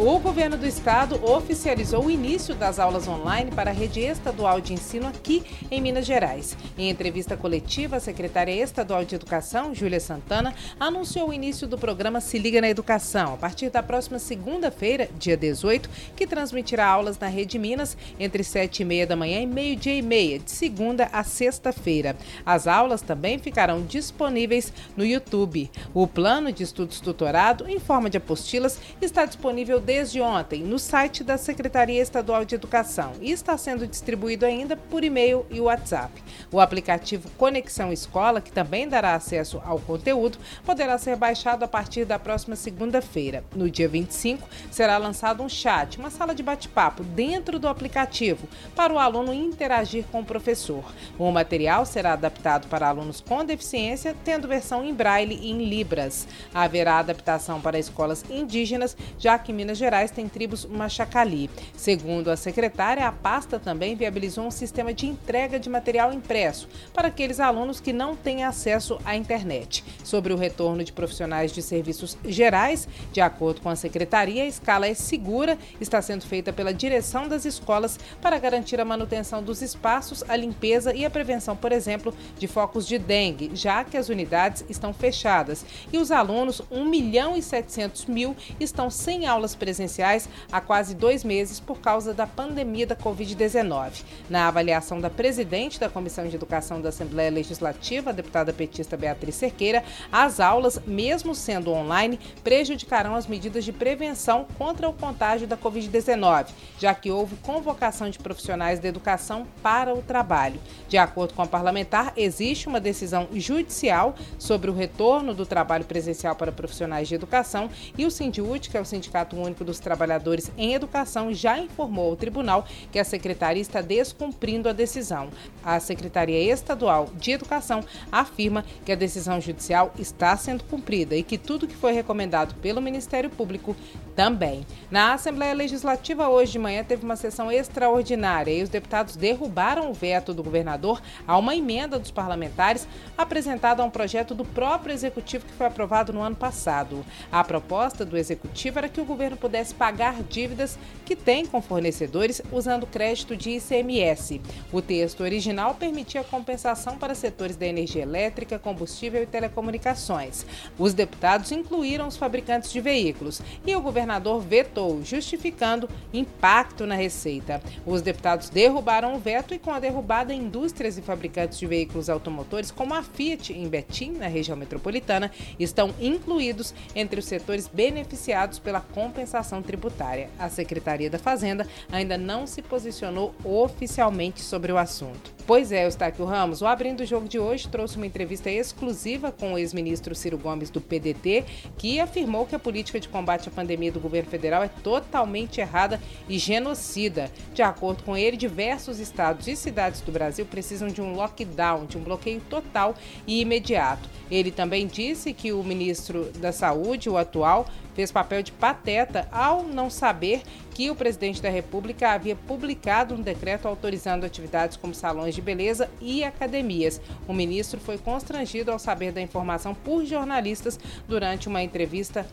O governo do estado oficializou o início das aulas online para a rede estadual de ensino aqui em Minas Gerais. Em entrevista coletiva, a secretária estadual de Educação, Júlia Santana, anunciou o início do programa Se Liga na Educação, a partir da próxima segunda-feira, dia 18, que transmitirá aulas na Rede Minas entre 7 e meia da manhã e meio-dia e meia, de segunda a sexta-feira. As aulas também ficarão disponíveis no YouTube. O plano de estudos tutorado, em forma de apostilas, está disponível desde ontem no site da Secretaria Estadual de Educação e está sendo distribuído ainda por e-mail e WhatsApp. O aplicativo Conexão Escola, que também dará acesso ao conteúdo, poderá ser baixado a partir da próxima segunda-feira. No dia 25, será lançado um chat, uma sala de bate-papo dentro do aplicativo, para o aluno interagir com o professor. O material será adaptado para alunos com deficiência, tendo versão em braille e em libras. Haverá adaptação para escolas indígenas, já que Minas Gerais tem tribos Machacali. Segundo a secretária, a pasta também viabilizou um sistema de entrega de material impresso para aqueles alunos que não têm acesso à internet. Sobre o retorno de profissionais de serviços gerais, de acordo com a secretaria, a escala é segura, está sendo feita pela direção das escolas para garantir a manutenção dos espaços, a limpeza e a prevenção, por exemplo, de focos de dengue, já que as unidades estão fechadas. E os alunos, 1 milhão e 700 mil, estão sem aulas presenciais presenciais há quase dois meses por causa da pandemia da Covid-19. Na avaliação da presidente da Comissão de Educação da Assembleia Legislativa, a deputada petista Beatriz Cerqueira, as aulas, mesmo sendo online, prejudicarão as medidas de prevenção contra o contágio da Covid-19, já que houve convocação de profissionais da educação para o trabalho. De acordo com a parlamentar, existe uma decisão judicial sobre o retorno do trabalho presencial para profissionais de educação e o Sindiúte, que é o Sindicato Único dos Trabalhadores em Educação já informou ao tribunal que a secretaria está descumprindo a decisão. A Secretaria Estadual de Educação afirma que a decisão judicial está sendo cumprida e que tudo que foi recomendado pelo Ministério Público também. Na Assembleia Legislativa, hoje de manhã, teve uma sessão extraordinária e os deputados derrubaram o veto do governador a uma emenda dos parlamentares apresentada a um projeto do próprio executivo que foi aprovado no ano passado. A proposta do executivo era que o governo pagar dívidas que tem com fornecedores usando crédito de ICMS. O texto original permitia compensação para setores da energia elétrica, combustível e telecomunicações. Os deputados incluíram os fabricantes de veículos e o governador vetou, justificando impacto na receita. Os deputados derrubaram o veto e, com a derrubada, indústrias e fabricantes de veículos automotores, como a Fiat em Betim, na região metropolitana, estão incluídos entre os setores beneficiados pela compensação tributária. A Secretaria da Fazenda ainda não se posicionou oficialmente sobre o assunto. Pois é, Eustáquio Ramos, o Abrindo o Jogo de hoje trouxe uma entrevista exclusiva com o ex-ministro Ciro Gomes do PDT, que afirmou que a política de combate à pandemia do governo federal é totalmente errada e genocida. De acordo com ele, diversos estados e cidades do Brasil precisam de um lockdown, de um bloqueio total e imediato. Ele também disse que o ministro da Saúde, o atual, fez papel de pateta ao não saber que o presidente da República havia publicado um decreto autorizando atividades como salões de beleza e academias. O ministro foi constrangido ao saber da informação por jornalistas durante uma entrevista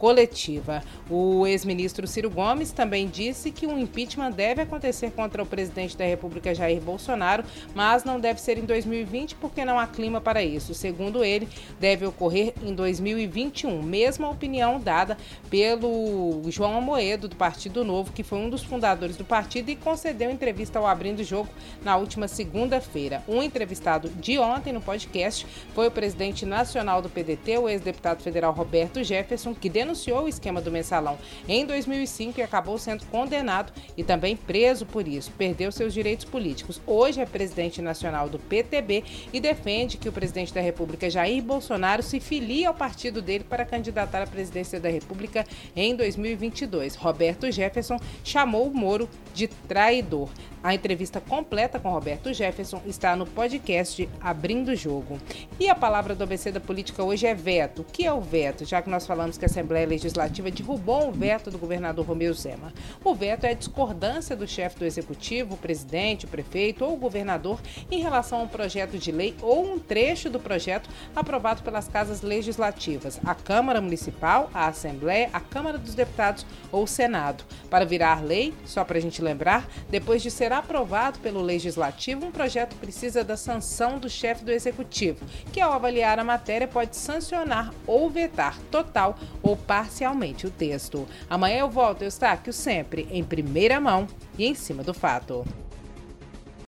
coletiva. O ex-ministro Ciro Gomes também disse que um impeachment deve acontecer contra o presidente da República Jair Bolsonaro, mas não deve ser em 2020 porque não há clima para isso. Segundo ele, deve ocorrer em 2021. Mesma opinião dada pelo João Amoedo, do Partido Novo, que foi um dos fundadores do partido e concedeu entrevista ao Abrindo Jogo na última segunda-feira. Um entrevistado de ontem no podcast foi o presidente nacional do PDT, o ex-deputado federal Roberto Jefferson, que denunciou denunciou o esquema do mensalão em 2005 e acabou sendo condenado e também preso por isso. Perdeu seus direitos políticos. Hoje é presidente nacional do PTB e defende que o presidente da República, Jair Bolsonaro, se filie ao partido dele para candidatar à presidência da República em 2022. Roberto Jefferson chamou o Moro de traidor. A entrevista completa com Roberto Jefferson está no podcast Abrindo o Jogo. E a palavra do ABC da política hoje é veto. O que é o veto? Já que nós falamos que a Assembleia Legislativa derrubou o veto do governador Romeu Zema. O veto é a discordância do chefe do executivo, o presidente, o prefeito ou o governador em relação a um projeto de lei ou um trecho do projeto aprovado pelas casas legislativas, a Câmara Municipal, a Assembleia, a Câmara dos Deputados ou o Senado. Para virar lei, só para a gente lembrar, depois de ser aprovado pelo Legislativo, um projeto precisa da sanção do chefe do Executivo, que ao avaliar a matéria pode sancionar ou vetar total ou parcialmente o texto. Amanhã eu volto, Eustáquio, sempre em primeira mão e em cima do fato.